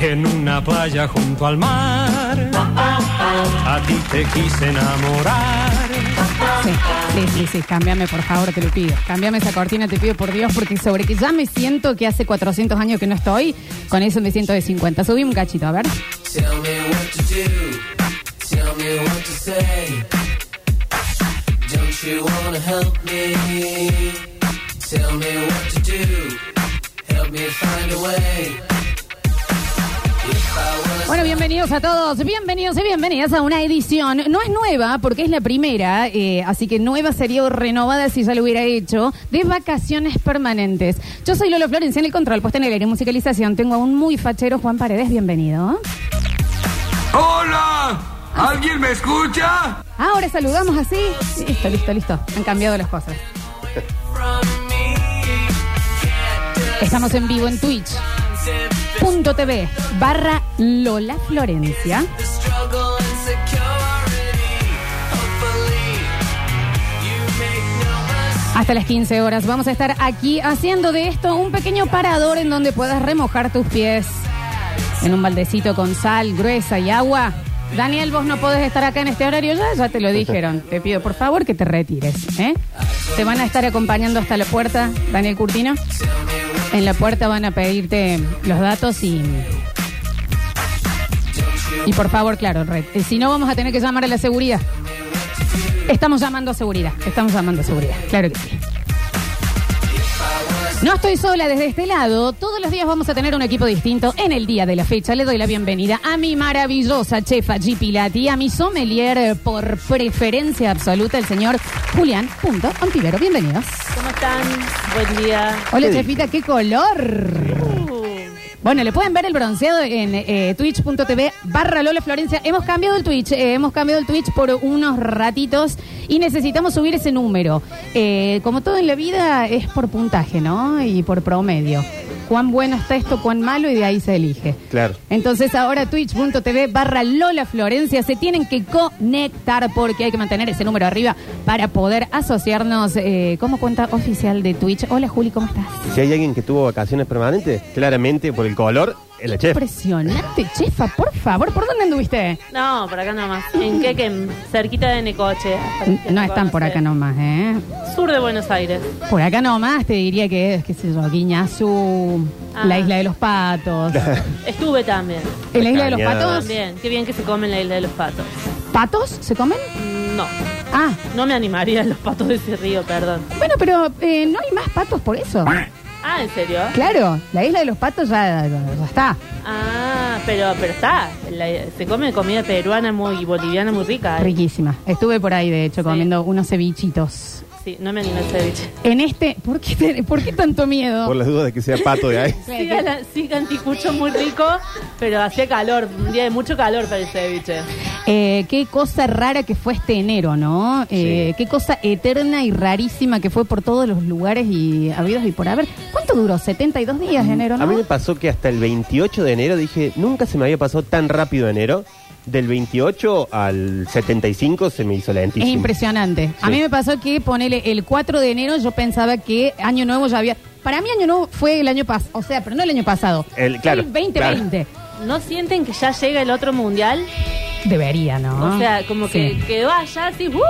en una playa junto al mar. A ti te quise enamorar. Sí, sí, sí, sí, cámbiame por favor, te lo pido. Cámbiame esa cortina, te pido por Dios, porque sobre que ya me siento que hace 400 años que no estoy, con eso me siento de 50. Subí un cachito, a ver. Tell me what to do. Tell me what to say. Don't you wanna help me? Tell me what to do. Help me find a way. Bueno, bienvenidos a todos, bienvenidos y bienvenidas a una edición. No es nueva porque es la primera, eh, así que nueva sería o renovada si ya lo hubiera hecho, de vacaciones permanentes. Yo soy Lolo Florencia en el control, puesta en el aire y musicalización. Tengo a un muy fachero Juan Paredes, bienvenido. ¡Hola! ¿Alguien me escucha? Ahora saludamos así. Listo, listo, listo. Han cambiado las cosas. Estamos en vivo en Twitch. Punto TV barra Lola Florencia. Hasta las 15 horas vamos a estar aquí haciendo de esto un pequeño parador en donde puedas remojar tus pies en un baldecito con sal gruesa y agua. Daniel, vos no podés estar acá en este horario ya, ya te lo dijeron. Te pido por favor que te retires. ¿eh? Te van a estar acompañando hasta la puerta, Daniel Curtino. En la puerta van a pedirte los datos y... Y por favor, claro, re- eh, si no vamos a tener que llamar a la seguridad. Estamos llamando a seguridad, estamos llamando a seguridad, claro que sí. No estoy sola desde este lado. Todos los días vamos a tener un equipo distinto. En el día de la fecha le doy la bienvenida a mi maravillosa chefa G. Pilati, a mi sommelier eh, por preferencia absoluta, el señor Julián Punto Ontivero. Bienvenidos. ¿Cómo están? Buen día. Hola, chefita, qué color. Bueno, le pueden ver el bronceado en eh, twitch.tv barra Lola Florencia. Hemos cambiado el Twitch, eh, hemos cambiado el Twitch por unos ratitos y necesitamos subir ese número. Eh, como todo en la vida es por puntaje, ¿no? Y por promedio. Cuán bueno está esto, cuán malo y de ahí se elige. Claro. Entonces ahora twitch.tv barra Lola Florencia se tienen que conectar porque hay que mantener ese número arriba para poder asociarnos eh, como cuenta oficial de Twitch. Hola Juli, ¿cómo estás? Si hay alguien que tuvo vacaciones permanentes, claramente por el color, es la chef. Impresionante, chefa, por favor, ¿por dónde anduviste? No, por acá nomás. En Quequem, cerquita de Necoche. No están por acá nomás, ¿eh? Sur de Buenos Aires. Por acá nomás te diría que es, qué sé yo, Guiñazú, Ah. la isla de los patos. Estuve también. ¿En la isla de los patos? También. Qué bien que se comen la isla de los patos. ¿Patos se comen? No. Ah, No me animaría a los patos de ese río, perdón. bueno, pero eh, no hay más patos por eso. Ah, ¿en serio? Claro, la isla de los patos ya, está. Ah, pero, pero está. La- se come comida peruana muy boliviana muy rica. ¿eh? Riquísima. Estuve por ahí, de hecho, comiendo unos cevichitos. Sí, no me animé al ceviche. En este, ¿por qué, te- ¿por qué tanto miedo? Por las dudas de que sea pato de ahí. Sí, anticucho muy rico, pero hacía calor. Un día de mucho calor para el ceviche. Eh, qué cosa rara que fue este enero, ¿no? Eh, Qué cosa eterna y rarísima que fue por todos los lugares y habidos y por haber. ¿Cuánto duró? 72 días enero, ¿no? A mí me pasó que hasta el 28 de enero dije, nunca se me había pasado tan rápido enero. Del 28 al 75 se me hizo Es lentísimo. impresionante. A mí me pasó que ponele el 4 de enero yo pensaba que año nuevo ya había... Para mí año nuevo fue el año pasado, o sea, pero no el año pasado. El- claro, el 2020. ¿No sienten que ya llega el otro mundial? Debería, ¿no? O sea, como que Sí. quedó allá así, ¡uh!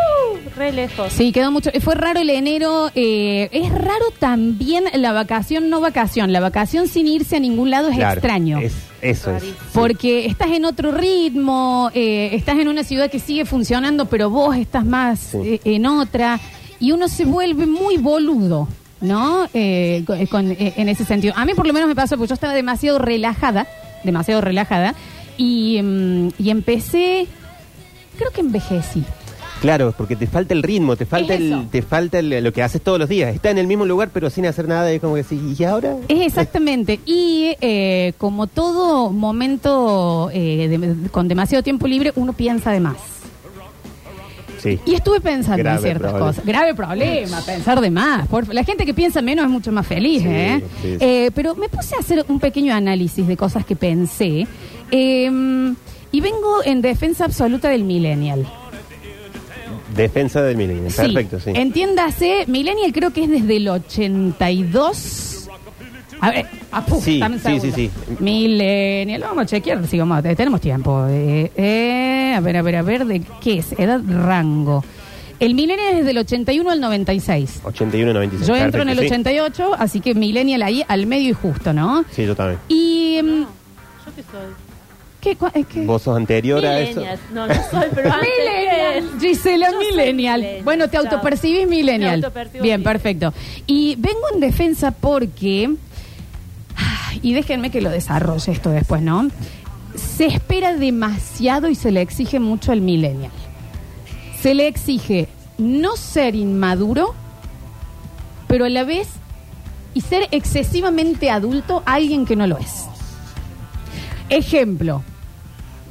re lejos. Sí, quedó mucho. Fue raro el enero. eh, es raro también la vacación, no vacación. La vacación sin irse a ningún lado es Claro, extraño. es- eso es. Rarísimo. Porque estás en otro ritmo, eh, estás en una ciudad que sigue funcionando, pero vos estás más Sí. eh, en otra. Y uno se vuelve muy boludo, ¿no? Eh, con- con- eh, en ese sentido. A mí por lo menos me pasó, porque yo estaba demasiado relajada, demasiado relajada. Y, mm, y empecé, creo que envejecí. Claro, porque te falta el ritmo, te falta Es eso. el, te falta el- lo que haces todos los días. Está en el mismo lugar pero sin hacer nada. Es como que sí, ¿y ahora? Es exactamente. Y eh, como todo momento eh, de- con demasiado tiempo libre, uno piensa de más. Sí. Y estuve pensando en ciertas problema. cosas. Grave problema, pensar de más. Por- la gente que piensa menos es mucho más feliz, Sí, ¿eh? sí, sí. Eh, Pero me puse a hacer un pequeño análisis de cosas que pensé. eh, y vengo en defensa absoluta del millennial. Defensa del millennial. Perfecto, sí. Entiéndase, millennial creo que es desde el 82 A ver, apu, Sí, dame un sí, segundo. sí, sí. Millennial, vamos a chequear, sí, vamos, tenemos tiempo. Eh, eh, a ver, a ver, a ver, ¿de qué es? Edad, rango. El millennial es del 81 al 96. 81, 96. Yo entro en el Perfecto, sí. 88, así que millennial ahí al medio y justo, ¿no? Sí, yo también. Y... mm, ¿Yo qué soy? ¿Qué? cua- es que- ¿Vos sos anterior a eso? Millennials. No, no soy, pero antes Millennial. que- Gisela, Yo soy millennial. millennial, Bueno, te chao. autopercibís millennial. Me autopercibo Bien, millennial. perfecto. Y vengo en defensa porque, y déjenme que lo desarrolle esto después, ¿no? Se espera demasiado y se le exige mucho al millennial. Se le exige no ser inmaduro, pero a la vez y ser excesivamente adulto a alguien que no lo es. Ejemplo,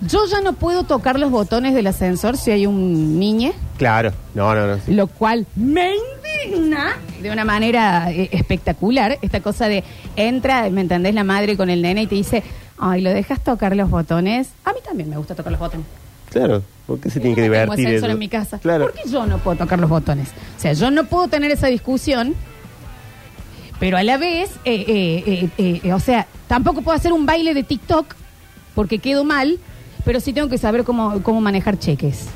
yo ya no puedo tocar los botones del ascensor si hay un niño, Claro. No, no, no. sí. lo cual me de una manera eh, espectacular. Esta cosa de entra, ¿me entendés? La madre con el nene y te dice, ay, ¿lo dejas tocar los botones? A mí también me gusta tocar los botones. Claro. ¿Por qué se tiene que tengo divertir eso? en mi casa. Claro. ¿Por qué yo no puedo tocar los botones? O sea, yo no puedo tener esa discusión, pero a la vez, eh, eh, eh, eh, o sea, tampoco puedo hacer un baile de TikTok porque quedo mal, pero sí tengo que saber cómo, cómo manejar cheques.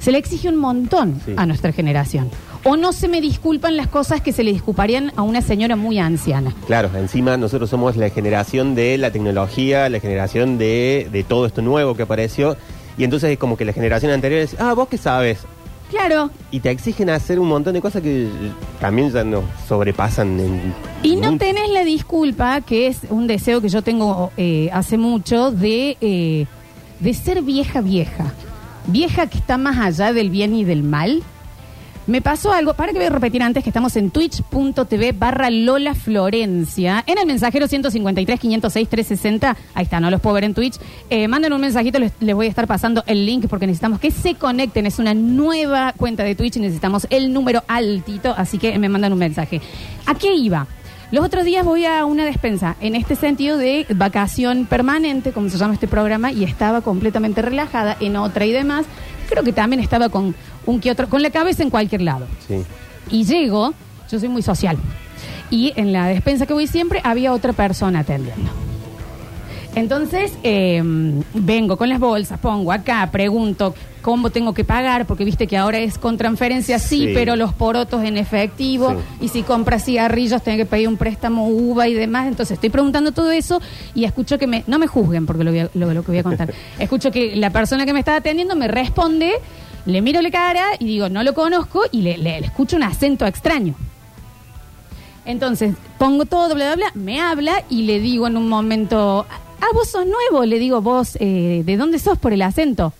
Se le exige un montón Sí. a nuestra generación. O no se me disculpan las cosas que se le disculparían a una señora muy anciana. Claro, encima nosotros somos la generación de la tecnología, la generación de, de todo esto nuevo que apareció. Y entonces es como que la generación anterior es, ah, vos qué sabes. Claro, Y te exigen hacer un montón de cosas que también ya nos sobrepasan. En, Y no en- tenés la disculpa, que es un deseo que yo tengo eh, hace mucho, de, eh, de ser vieja vieja. Vieja que está más allá del bien y del mal. Me pasó algo, para que voy a repetir antes que estamos en twitch.tv barra Lola Florencia, en el mensajero 153 506 360, ahí está, no los puedo ver en Twitch, eh, manden un mensajito, les, les voy a estar pasando el link porque necesitamos que se conecten, es una nueva cuenta de Twitch y necesitamos el número altito, así que me mandan un mensaje. ¿A qué iba? Los otros días voy a una despensa, en este sentido de vacación permanente, como se llama este programa, y estaba completamente relajada en otra y demás. Creo que también estaba con un que otro, con la cabeza en cualquier lado. Sí. Y llego, yo soy muy social, y en la despensa que voy siempre había otra persona atendiendo. Entonces, eh, vengo con las bolsas, pongo acá, pregunto cómo tengo que pagar, porque viste que ahora es con transferencia, sí, Sí. pero los porotos en efectivo, Sí. y si compras cigarrillos, tengo que pedir un préstamo uva y demás. Entonces, estoy preguntando todo eso y escucho que me. No me juzguen porque lo, voy a- lo- lo que voy a contar. escucho que la persona que me estaba atendiendo me responde, le miro la cara y digo, no lo conozco, y le, escucho un acento extraño. Entonces, pongo todo, bla, bla, bla, me habla y le digo en un momento, ah, vos sos nuevo, le digo, vos, eh, ¿de dónde sos por el acento?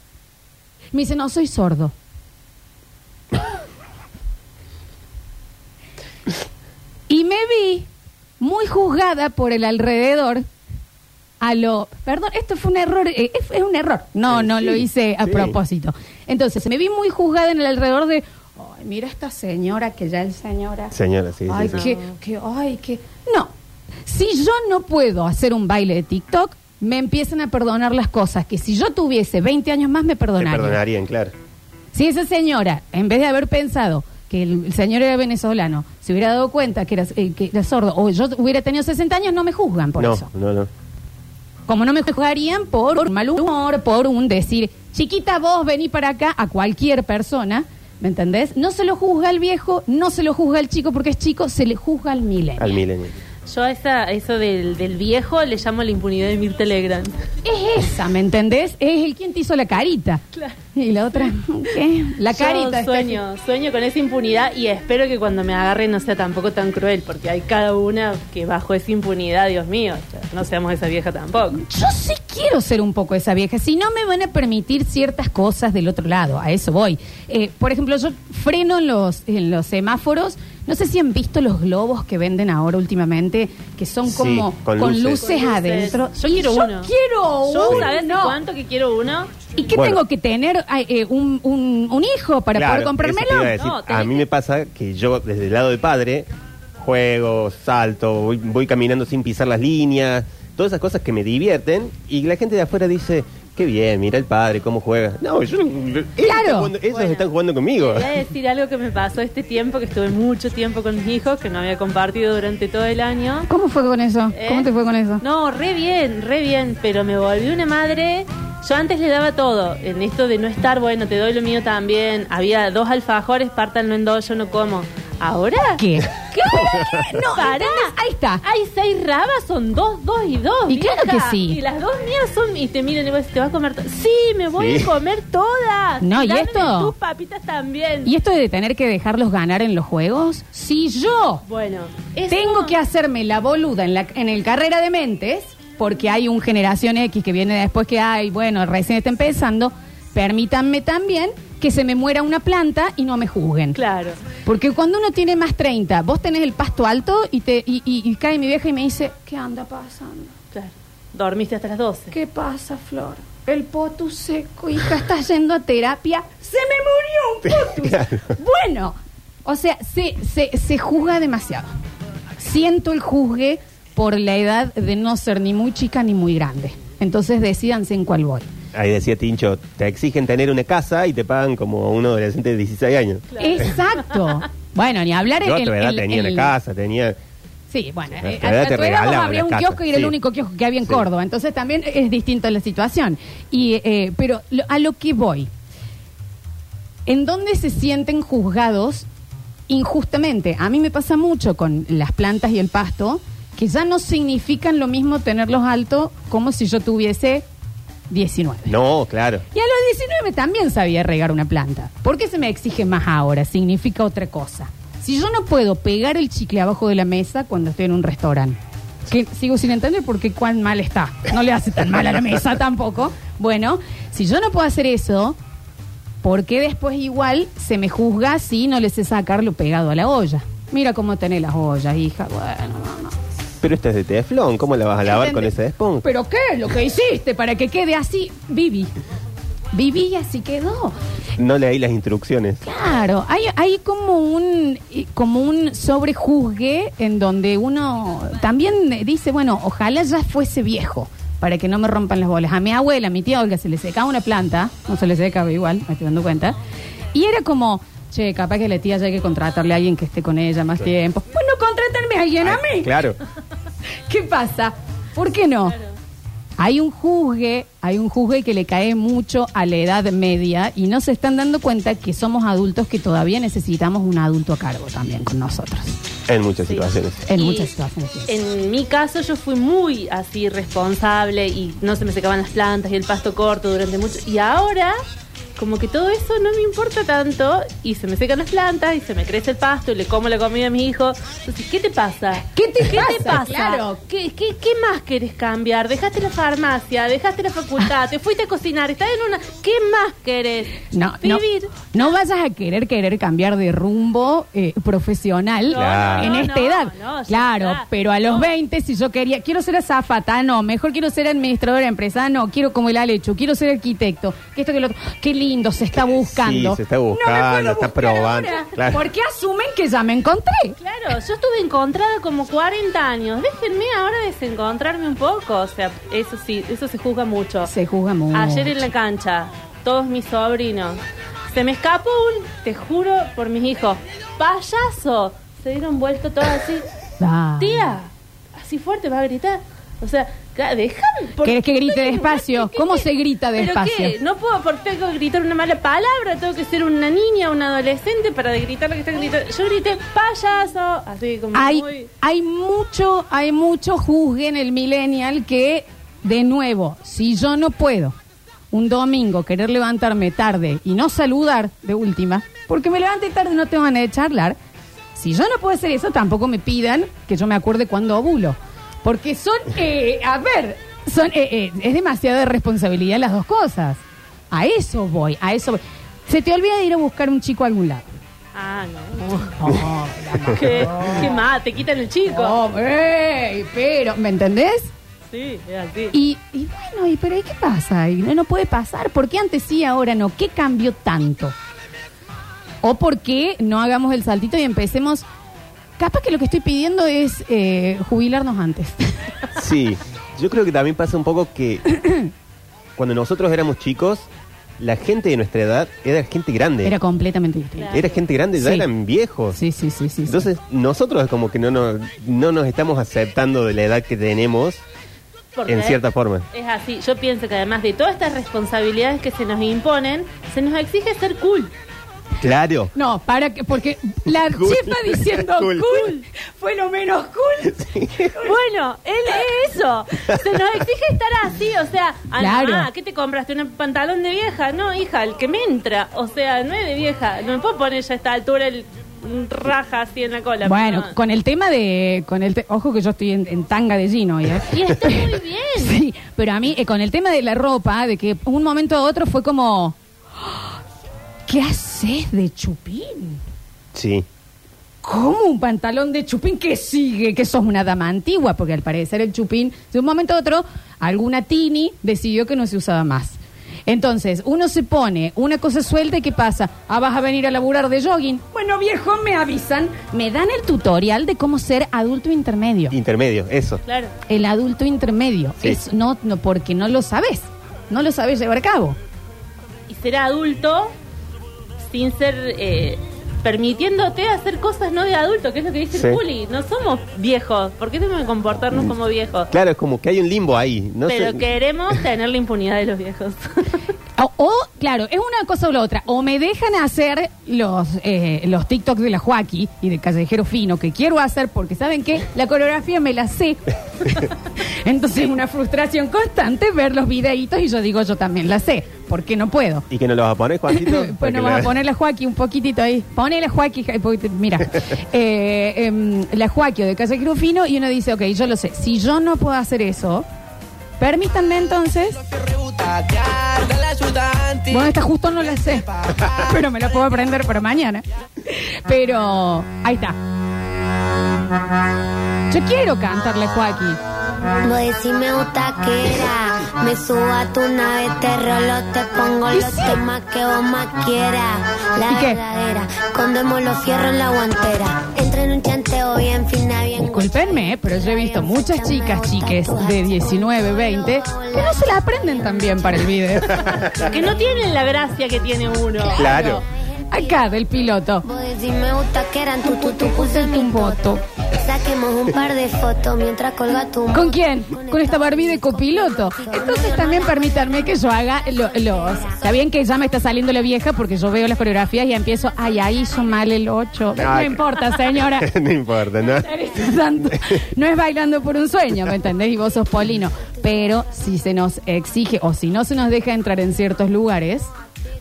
Me dice, no, soy sordo. y me vi muy juzgada por el alrededor a lo... Perdón, esto fue un error, eh, es, es un error. No, Sí, no lo hice a sí. propósito. Entonces, me vi muy juzgada en el alrededor de, ay, mira esta señora, que ya es señora. Señora, sí, sí, Ay, sí. que, que, ay, que. No. Si yo no puedo hacer un baile de TikTok, me empiezan a perdonar las cosas que si yo tuviese 20 años más me Te perdonarían. perdonarían, claro. Si esa señora, en vez de haber pensado que el, el señor era venezolano, se hubiera dado cuenta que era, eh, que era sordo, o yo hubiera tenido 60 años, no me juzgan por no, eso. no, no. Como no me juzgarían por un mal humor, por un decir, chiquita, vos vení para acá a cualquier persona, ¿me entendés? No se lo juzga al viejo, no se lo juzga al chico porque es chico, se le juzga al milenio. Al millennial. Yo a esa, eso del, del viejo le llamo la impunidad de Mirta Legrand. Es esa, ¿me entendés? Es el quien te hizo la carita. Claro. Y la otra, ¿qué? La Yo carita. está- sueño, sueño con esa impunidad y espero que cuando me agarre no sea tampoco tan cruel, porque hay cada una que bajo esa impunidad, Dios mío, no seamos esa vieja tampoco. Yo sí quiero ser un poco esa vieja, si no me van a permitir ciertas cosas del otro lado, a eso voy. Eh, por ejemplo, yo freno en los, en los semáforos, no sé si han visto los globos que venden ahora últimamente, que son Sí, como con con, luces. luces, Con luces. adentro. Yo quiero yo uno. quiero Yo, uno. ¿sabes cuánto que quiero uno? ¿Y qué Bueno. tengo que tener? Eh, un, un- un hijo para Claro, poder eso te comprármelo? iba a decir. No, a mí que- me pasa que yo, desde el lado de padre, juego, salto, voy, voy caminando sin pisar las líneas, todas esas cosas que me divierten, y la gente de afuera dice, qué bien, mira el padre, cómo juega. No, yo, Claro. ellos Bueno, están jugando conmigo. Voy a decir algo que me pasó este tiempo, que estuve mucho tiempo con mis hijos, que no había compartido durante todo el año. ¿Cómo fue con eso? ¿Eh? ¿Cómo te fue con eso? No, re bien, re bien, pero me volví una madre. Yo antes le daba todo, en esto de no estar, bueno, te doy lo mío también. Había dos alfajores, pártanlo en dos, yo no como. ¿Ahora? ¿Qué? ¿Qué? No, Pará. ahí está. Hay seis rabas, son dos, dos y dos. Y claro que sí. Y las dos mías son. Y te miran y vos, ¿te vas a comer todo? Sí, me voy Sí. a comer todas. No, ¿y Dame esto? Tus papitas también. ¿Y esto de tener que dejarlos ganar en los juegos? Si yo Bueno, eso- tengo que hacerme la boluda en, la, en el carrera de mentes, porque hay un generación X que viene después que hay, bueno, recién está empezando, permítanme también que se me muera una planta y no me juzguen. Claro. Porque cuando uno tiene más 30, vos tenés el pasto alto y, te, y, y- y cae mi vieja y me dice, ¿qué anda pasando? Claro. Dormiste hasta las 12. ¿Qué pasa, Flor? El potus seco, hija, estás yendo a terapia. Se me murió un potus. Claro. Bueno, o sea, se, se, se juzga demasiado. Siento el juzgue por la edad de no ser ni muy chica ni muy grande. Entonces decídanse en cuál voy. Ahí decía Tincho, te exigen tener una casa y te pagan como un adolescente de 16 años. Exacto. Bueno, ni hablar a el- tu edad el- tenía el- una casa, tenía... Sí, bueno, A tu eh, a, tu edad las un kiosco y era el sí. único kiosco que había en Sí. Córdoba. Entonces también es distinta la situación. Y, eh, pero lo- a lo que voy, ¿en dónde se sienten juzgados injustamente? A mí me pasa mucho con las plantas y el pasto, que ya no significan lo mismo tenerlos altos como si yo tuviese 19. No, claro. Y a los 19 también sabía regar una planta. ¿Por qué se me exige más ahora? Significa otra cosa. Si yo no puedo pegar el chicle abajo de la mesa cuando estoy en un restaurante, que sigo sin entender por qué cuán mal está. No le hace tan mal a la mesa tampoco. Bueno, si yo no puedo hacer eso, ¿por qué después igual se me juzga si no le sé sacarlo pegado a la olla? Mira cómo tenés las ollas, hija. Bueno, no, no. Pero esta es de teflón, ¿cómo la vas a lavar con ese esponja? ¿Pero qué lo que hiciste para que quede así? Viví. Viví y así quedó. No leí las instrucciones. Claro, hay, hay como un como un sobrejuzgue en donde uno también dice, bueno, ojalá ya fuese viejo para que no me rompan las bolas. A mi abuela, a mi tía Olga, se le secaba una planta, no se le secaba igual, me estoy dando cuenta, y era como, che, capaz que la tía ya hay que contratarle a alguien que esté con ella más tiempo. Bueno, contratarme a alguien a mí. Claro. ¿Qué pasa? ¿Por qué no? Hay un juzgue, hay un juzgue que le cae mucho a la edad media y no se están dando cuenta que somos adultos que todavía necesitamos un adulto a cargo también con nosotros. En muchas Sí. situaciones. En Y muchas situaciones. sí. En mi caso yo fui muy así responsable y no se me secaban las plantas y el pasto corto durante mucho. Y ahora como que todo eso no me importa tanto y se me secan las plantas y se me crece el pasto y le como la comida a mi hijo. Entonces, ¿qué te pasa? ¿Qué te ¿Qué pasa? te pasa? Claro. ¿Qué, qué, qué más querés cambiar? Dejaste la farmacia, dejaste la facultad, te fuiste a cocinar, estás en una... ¿Qué más querés? No, no, Vivir. no vayas a querer querer cambiar de rumbo eh, profesional Claro. en no, esta no, edad. no, claro, está. pero a los No. 20, si yo quería, quiero ser azafata, no, mejor quiero ser administradora de empresa, no, quiero como el Alechu, quiero ser arquitecto, que esto que lo otro. Qué lindo, se está buscando. Sí, se está No buscando, puedo está probando, claro. Porque asumen que ya me encontré. Claro, yo estuve encontrada como 40 años. Déjenme ahora desencontrarme un poco. O sea, eso sí, eso se juzga mucho. Se juzga mucho. Ayer en la cancha, todos mis sobrinos. Se me escapó un, te juro por mis hijos, payaso. Se dieron vuelto todos así. Tía, así fuerte va a gritar. O sea, ¿por ¿Querés que grite despacio? qué- ¿Cómo se grita ¿Pero despacio? qué? No puedo, porque tengo que gritar una mala palabra, tengo que ser una niña, una adolescente para gritar lo que está gritando. Yo grité payaso, así como hay, muy... hay mucho, hay mucho juzgue en el millennial que, de nuevo, si yo no puedo un domingo querer levantarme tarde y no saludar de última, porque me levanté tarde y no tengo ganas de charlar, si yo no puedo hacer eso, tampoco me pidan que yo me acuerde cuando ovulo. Porque son, eh, a ver, son, eh, eh, es demasiada responsabilidad las dos cosas. A eso voy, a eso voy. Se te olvida de ir a buscar un chico a algún lado. Ah, no. ¿Qué, qué más? Te quitan el chico. Ey, pero, ¿me entendés? Sí, es así. Y, y bueno, y, pero ¿y qué pasa? Y no, no puede pasar. ¿Por qué antes sí, ahora no? ¿Qué cambió tanto? ¿O por qué no hagamos el saltito y empecemos? Capaz que lo que estoy pidiendo es eh, jubilarnos antes. Sí, yo creo que también pasa un poco que cuando nosotros éramos chicos, la gente de nuestra edad era gente grande. Era Era, completamente distinto. gente grande, ya Sí. eran viejos. Sí, sí, sí, sí. sí. Entonces, nosotros es como que no nos, no nos estamos aceptando de la edad que tenemos Porque en cierta forma. Es así. Yo pienso que además de todas estas responsabilidades que se nos imponen, se nos exige ser cool. Claro. No, para que, porque la Cool. chefa diciendo cool. Cool. fue lo menos cool. Bueno, él es eso. Se nos exige estar así, o sea, ah, Claro. ah, ¿qué te compraste? ¿Un pantalón de vieja? No, hija, el que me entra. O sea, no es de vieja. No me puedo poner ya a esta altura el un raja así en la cola. Bueno, No. con el tema de. con el te- Ojo que yo estoy en, en tanga de Gino hoy, ¿eh? Y está muy bien. Sí, pero a mí, eh, con el tema de la ropa, de que un momento a otro fue como. ¿Qué haces de chupín? Sí. ¿Cómo un pantalón de chupín que sigue? Que sos una dama antigua, porque al parecer el chupín, de un momento a otro, alguna tini decidió que no se usaba más. Entonces, uno se pone una cosa suelta y ¿qué pasa? Ah, vas a venir a laburar de jogging. Bueno, viejo, me avisan, me dan el tutorial de cómo ser adulto intermedio. Intermedio, eso. Claro. El adulto intermedio. Sí. Es no, no, porque no lo sabes. No lo sabes llevar a cabo. Y ser adulto sin ser. eh, permitiéndote hacer cosas no de adulto, que es lo que dice Sí. el Juli. No somos viejos. ¿Por qué tenemos que comportarnos como viejos? Claro, es como que hay un limbo ahí. No Pero sé- queremos tener la impunidad de los viejos. O, o, claro, es una cosa o la otra. O me dejan hacer los, eh, los TikToks de la Joaquí y de Callejero Fino que quiero hacer porque, ¿saben qué? La coreografía me la sé. Entonces es una frustración constante ver los videitos y yo digo, yo también la sé. ¿Por qué no puedo? ¿Y que no lo vas a poner, Juancito? Pues Porque no vas a poner la Joaquí un poquitito ahí. Pone la Joaquí, porque- mira, eh, em, la Joaquí o de Callejero Fino y uno dice, ok, yo lo sé. Si yo no puedo hacer eso, permítanme entonces bueno, esta justo no la sé, pero me la puedo aprender para mañana. Pero ahí está. Yo quiero cantarle a Joaquín. Vos decís me gusta que era Me subo a tu nave, te rolo, te pongo los temas que vos más quieras La verdadera, condemos los fierros en la guantera Entra en un chanteo bien fina, bien Disculpenme, pero yo he visto muchas chicas, chiques de 19, 20, que no se la aprenden tan bien para el video. que no tienen la gracia que tiene uno. Claro. Acá, del piloto. Vos decís me gusta que eran tu tu tu puse mi un voto. Saquemos un par de fotos mientras colga tu ¿Con quién? Con esta Barbie de copiloto. Entonces también permítanme que yo haga lo- los... Está bien que ya me está saliendo la vieja porque yo veo las coreografías y empiezo, ay, ahí hizo mal el 8. No, importa, señora. no importa, ¿no? Tanto. No es bailando por un sueño, ¿me entendés? Y vos sos Polino. Pero si se nos exige o si no se nos deja entrar en ciertos lugares,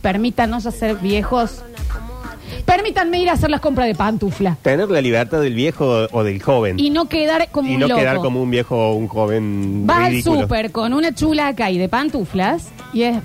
permítanos hacer viejos. Permítanme ir a hacer las compras de pantufla. Tener la libertad del viejo o del joven. Y no quedar como Y un no loco. quedar como un viejo o un joven Vas al ridículo. súper con una chula acá y de pantuflas y es. Ay,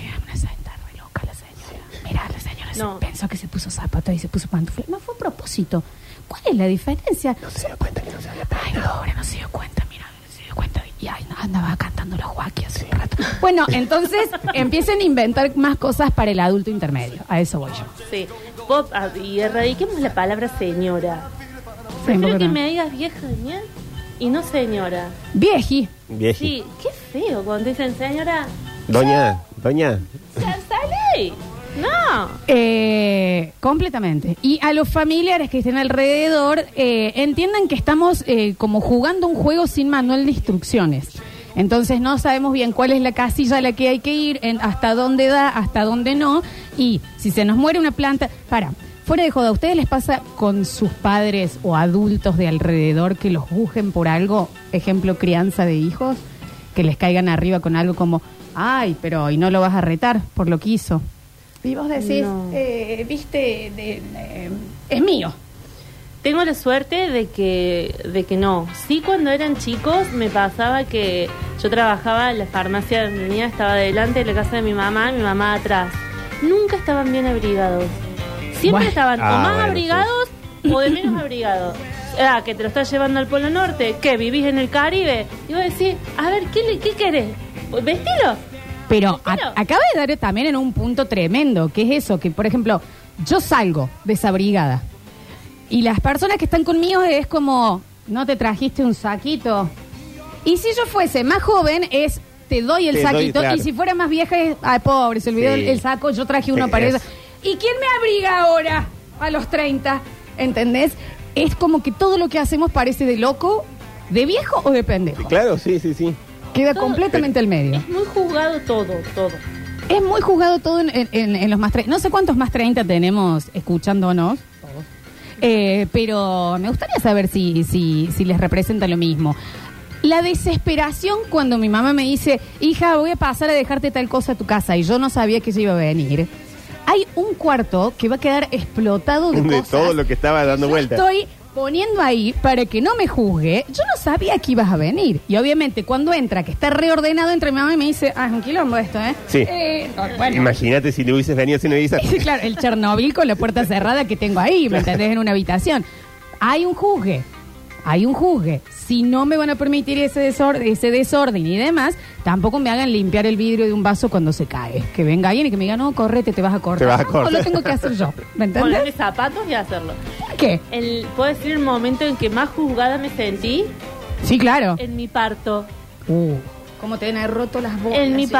mira, una está re loca la señora. Mira, la señora No. pensó que se puso zapato y se puso pantuflas. No fue a propósito. ¿Cuál es la diferencia? No se dio cuenta que no se había Ay, pobre, no se dio cuenta, mira, no se dio cuenta. Y ay, no, andaba cantando los Joaquín hace un rato. Bueno, entonces empiecen a inventar más cosas para el adulto intermedio. A eso voy yo. Sí. Ah, y erradiquemos la palabra señora. Prefiero ¿por qué que no? me digas vieja ¿ya? y no señora. Vieji. Vieji. Sí, qué feo cuando dicen señora. Doña, doña. ¡Sale! No. Eh, completamente. Y a los familiares que estén alrededor, eh, entiendan que estamos eh, como jugando un juego sin manual de instrucciones. Entonces no sabemos bien cuál es la casilla a la que hay que ir, en- hasta dónde da, hasta dónde no. Y si se nos muere una planta, para, fuera de joda, ¿a ustedes les pasa con sus padres o adultos de alrededor que los busquen por algo? Ejemplo, crianza de hijos, que les caigan arriba con algo como, ay, pero y no lo vas a retar por lo que hizo. Y vos decís, No. eh, viste, de- eh, es mío. Tengo la suerte de que, de que no. Sí, cuando eran chicos me pasaba que yo trabajaba en la farmacia mía, estaba delante de la casa de mi mamá, mi mamá atrás. Nunca estaban bien abrigados. Siempre Bueno. estaban o Ah, más bueno, abrigados o de menos abrigados. Ah, que te lo estás llevando al Polo Norte, que vivís en el Caribe. Y vos decís, a ver, ¿qué, le- qué querés? ¿Vestilo? Pero a- Claro. acaba de dar también en un punto tremendo, que es eso, que por ejemplo, yo salgo desabrigada y las personas que están conmigo es como, no te trajiste un saquito. Y si yo fuese más joven es, te doy el Te doy, saquito. claro. Y si fuera más vieja, es, ay, pobre, se olvidó Sí. el, el saco, yo traje uno para es. eso. ¿Y quién me abriga ahora a los 30? ¿Entendés? Es como que todo lo que hacemos parece de loco, de viejo o de pendejo. Claro, sí, sí, sí. Queda completamente al medio. Es muy juzgado todo, todo. Es muy jugado todo en, en- en- en los más 30. No sé cuántos más 30 tenemos escuchándonos. Eh, pero me gustaría saber si, si, si les representa lo mismo. La desesperación cuando mi mamá me dice, hija, voy a pasar a dejarte tal cosa a tu casa y yo no sabía que ella iba a venir. Hay un cuarto que va a quedar explotado de, De cosas. todo lo que estaba dando Yo vueltas. Estoy poniendo ahí para que no me juzgue. Yo no sabía que ibas a venir. Y obviamente cuando entra, que está reordenado entre mi mamá y me dice, ah, es un quilombo esto, ¿eh? Sí. Eh, bueno. Imagínate si le hubieses venido sin avisar. Sí, claro, el Chernobyl con la puerta cerrada que tengo ahí, ¿me entendés? En una habitación. Hay un juzgue, hay un juzgue. Si no me van a permitir ese desorden, ese desorden y demás, tampoco me hagan limpiar el vidrio de un vaso cuando se cae. Que venga alguien y que me diga, no, correte, te vas a cortar. Te vas a No, cortar. lo tengo que hacer yo, ¿me Ponerle entendés? zapatos y hacerlo. ¿Qué? El, ¿Puedo decir el momento en que más juzgada me sentí? Sí, claro. En mi parto. Uh, ¿Cómo te han roto las bolas? En mi ese?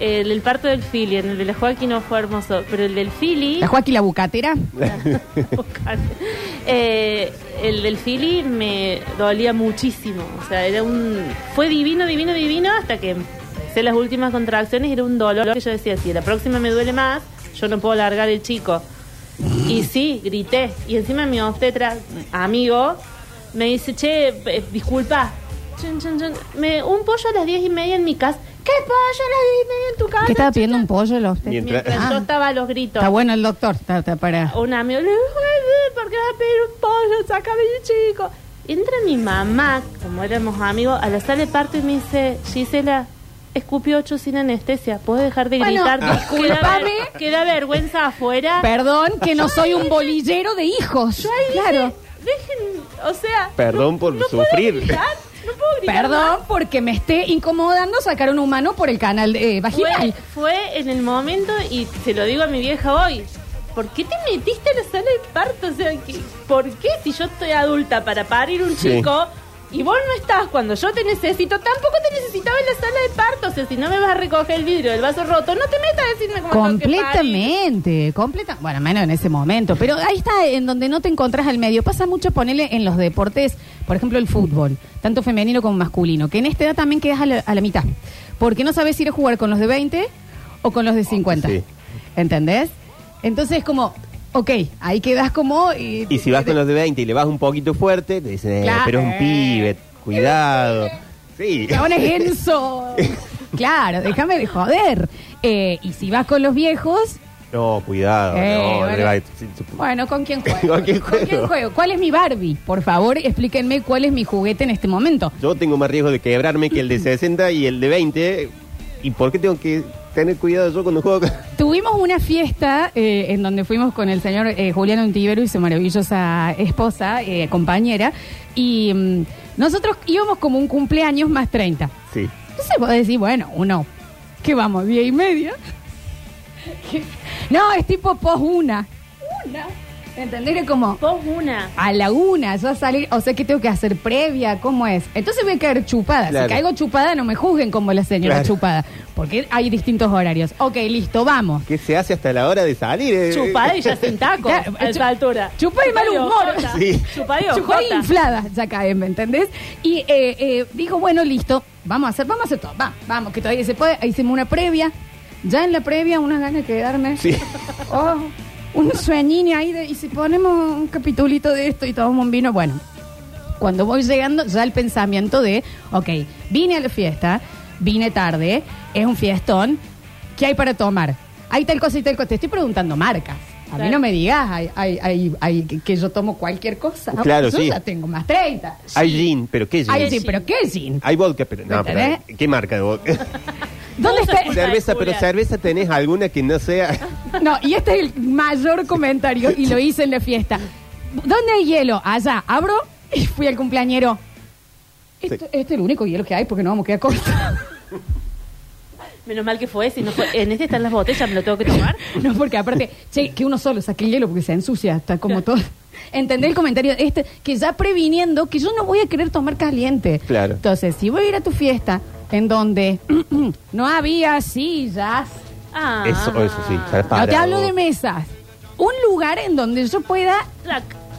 El, el parto del Philly, en el de la Joaquín no fue hermoso, pero el del Philly... ¿La Joaquín la bucatera? Eh, el del Philly me dolía muchísimo. O sea, era un. Fue divino, divino, divino hasta que empecé las últimas contracciones. Era un dolor que yo decía: si la próxima me duele más, yo no puedo largar el chico. Y sí, grité. Y encima mi obstetra, amigo, me dice: Che, eh, disculpa. Chun, chun, chun. Me, un pollo a las diez y media en mi casa. ¿Qué pollo y media en tu casa? ¿Qué estaba pidiendo un pollo usted? Mientras- Mientras Ah. yo estaba a los gritos. Está bueno el doctor, está, está para... Un amigo le dijo, "Ay, ¿por qué vas a pedir un pollo? Sácame el chico. Entra mi mamá, como éramos amigos, a la sala de parto y me dice, Gisela, escupió ocho sin anestesia. ¿Puedes dejar de Bueno, gritar? Queda, discúlpame. ver- queda vergüenza afuera. Perdón, que no soy un bolillero de hijos. Yo ahí dije, claro. dejen, o sea... Perdón por no puedo sufrir. gritar, puedo gritar Perdón más. porque me esté incomodando sacar un humano por el canal eh, Fue, vaginal. fue en el momento, y se lo digo a mi vieja hoy, ¿por qué te metiste a la sala de parto? O sea, ¿qué- ¿por qué si yo estoy adulta para parir un Sí. chico y vos no estás cuando yo te necesito, tampoco te necesitaba en la sala de parto? O sea, si no me vas a recoger el vidrio del vaso roto, no te metas a decirme cómo. Completamente, completa, bueno, menos en ese momento, pero ahí está en donde no te encontrás al medio. Pasa mucho ponerle en los deportes, por ejemplo, el fútbol, tanto femenino como masculino, que en esta edad también quedas a la, a la mitad, porque no sabes ir a jugar con los de 20 o con los de 50. Sí. ¿Entendés? Entonces es como, ok, ahí quedas como... eh, Y si vas con los de 20 y le vas un poquito fuerte, te dicen, eh, Claro. pero es un pibe, cuidado. Sí. Chabón es Enzo. claro, déjame de joder. Eh, y si vas con los viejos, No, cuidado. Eh, no, bueno. le va- sí, sí. bueno, ¿con quién juego? ¿Con quién juego? juego? ¿Cuál es mi Barbie? Por favor, explíquenme cuál es mi juguete en este momento. Yo tengo más riesgo de quebrarme que el de 60 y el de 20. ¿Y por qué tengo que tener cuidado yo cuando juego? Tuvimos una fiesta eh, en donde fuimos con el señor eh, Julián Ontivero y su maravillosa esposa, eh, compañera, y mm, nosotros íbamos como un cumpleaños más 30. Sí. Entonces vos decís, bueno, uno, ¿qué vamos? ¿Diez y media? No, es tipo pos una. Una. ¿Entendés? Era como Vos una. a la una, yo a salir, o sea que tengo que hacer previa, ¿cómo es? Entonces voy a caer chupada. Claro. Si caigo chupada, no me juzguen como la señora Claro. chupada, porque hay distintos horarios. Ok, listo, vamos. ¿Qué se hace hasta la hora de salir? eh? Chupada y ya sin tacos Claro, a esa altura. chupada y mal Chupada humor. Sí. Chupada y Chupada inflada, ya caen, ¿me entendés? Y eh, eh, digo, bueno, listo, vamos a hacer, vamos a hacer todo, va, vamos, que todavía se puede. Hicimos una previa, ya en la previa, unas ganas de quedarme. Sí. Oh, un sueñín ahí de, y si ponemos un capitulito de esto y tomamos un vino, bueno. Cuando voy llegando, ya el pensamiento de, ok, vine a la fiesta, vine tarde, es un fiestón, ¿qué hay para tomar? Hay tal cosa y tal cosa. Te estoy preguntando marcas. A mí no me digas hay, hay, hay, hay que- que yo tomo cualquier cosa. Claro, yo sí. ya tengo más 30. Hay gin, pero ¿qué gin? Ay, sí, gin? pero ¿qué gin? Hay vodka, pero no, pero. ¿qué marca de vodka? ¿Dónde está? cerveza, pero cerveza tenés alguna que no sea. No, y este es el mayor comentario y lo hice en la fiesta. ¿Dónde hay hielo? Allá. Abro y fui al cumpleañero. Este es el único hielo que hay porque no vamos a quedar cortos. Menos mal que fue, si no fue. En este están las botellas, ¿me lo tengo que tomar? No, porque aparte, che, que uno solo saque el hielo porque se ensucia, está como todo. Entendé el comentario este, que ya previniendo que yo no voy a querer tomar caliente. Claro. Entonces, si voy a ir a tu fiesta, en donde no había sillas. Ah. Eso, eso sí. estar No te hablo de mesas. Un lugar en donde yo pueda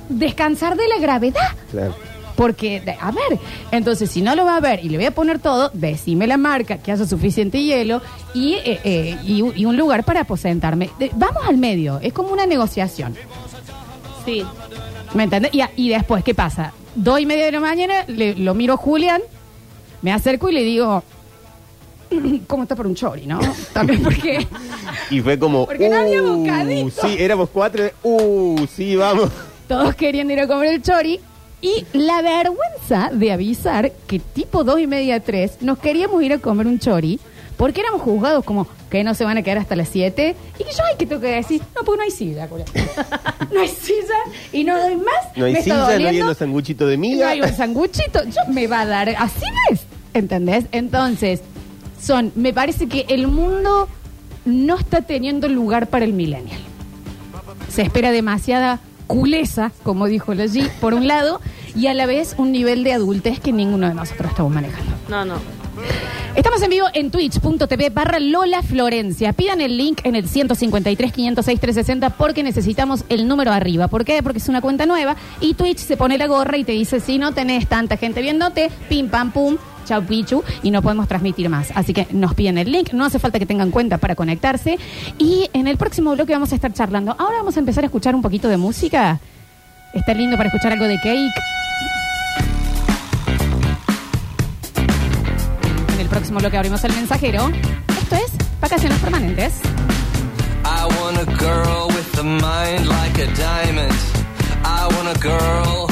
descansar de la gravedad. Claro. Porque, de- a ver, entonces si no lo va a ver y le voy a poner todo, decime la marca, que haya suficiente hielo y, eh, eh, y, un- y un lugar para aposentarme. De- vamos al medio, es como una negociación. Sí. ¿Me entiendes? Y, a- y después, ¿qué pasa? Dos y media de la mañana, le- lo miro a Julián, me acerco y le digo, ¿cómo está por un chori, no? También porque... Y fue como. Porque no había "Uh, bocadito". Sí, éramos cuatro. Uh, sí, vamos. todos querían ir a comer el chori. Y la vergüenza de avisar que tipo dos y media, tres, nos queríamos ir a comer un chori porque éramos juzgados como que no se van a quedar hasta las 7 y que yo hay que tengo que decir, no, porque no hay silla, no hay silla y no doy más. No hay me está silla, no hay doliendo, unos sanguchitos de no miga. hay un sanguchito, yo me va a dar, así es, ¿entendés? Entonces, son, me parece que el mundo no está teniendo lugar para el millennial. Se espera demasiada culeza, como dijo la G, por un lado, y a la vez un nivel de adultez que ninguno de nosotros estamos manejando. No, no. Estamos en vivo en twitch.tv barra Lola Florencia. Pidan el link en el 153 506 360 porque necesitamos el número arriba. ¿Por qué? Porque es una cuenta nueva y Twitch se pone la gorra y te dice si no tenés tanta gente viéndote, pim pam pum, chau pichu y no podemos transmitir más. Así que nos piden el link, no hace falta que tengan cuenta para conectarse y en el próximo bloque vamos a estar charlando. Ahora vamos a empezar a escuchar un poquito de música. Está lindo para escuchar algo de cake. En el próximo bloque abrimos el mensajero. Esto es Vacaciones Permanentes. I want a girl with a mind like a diamond. I want a girl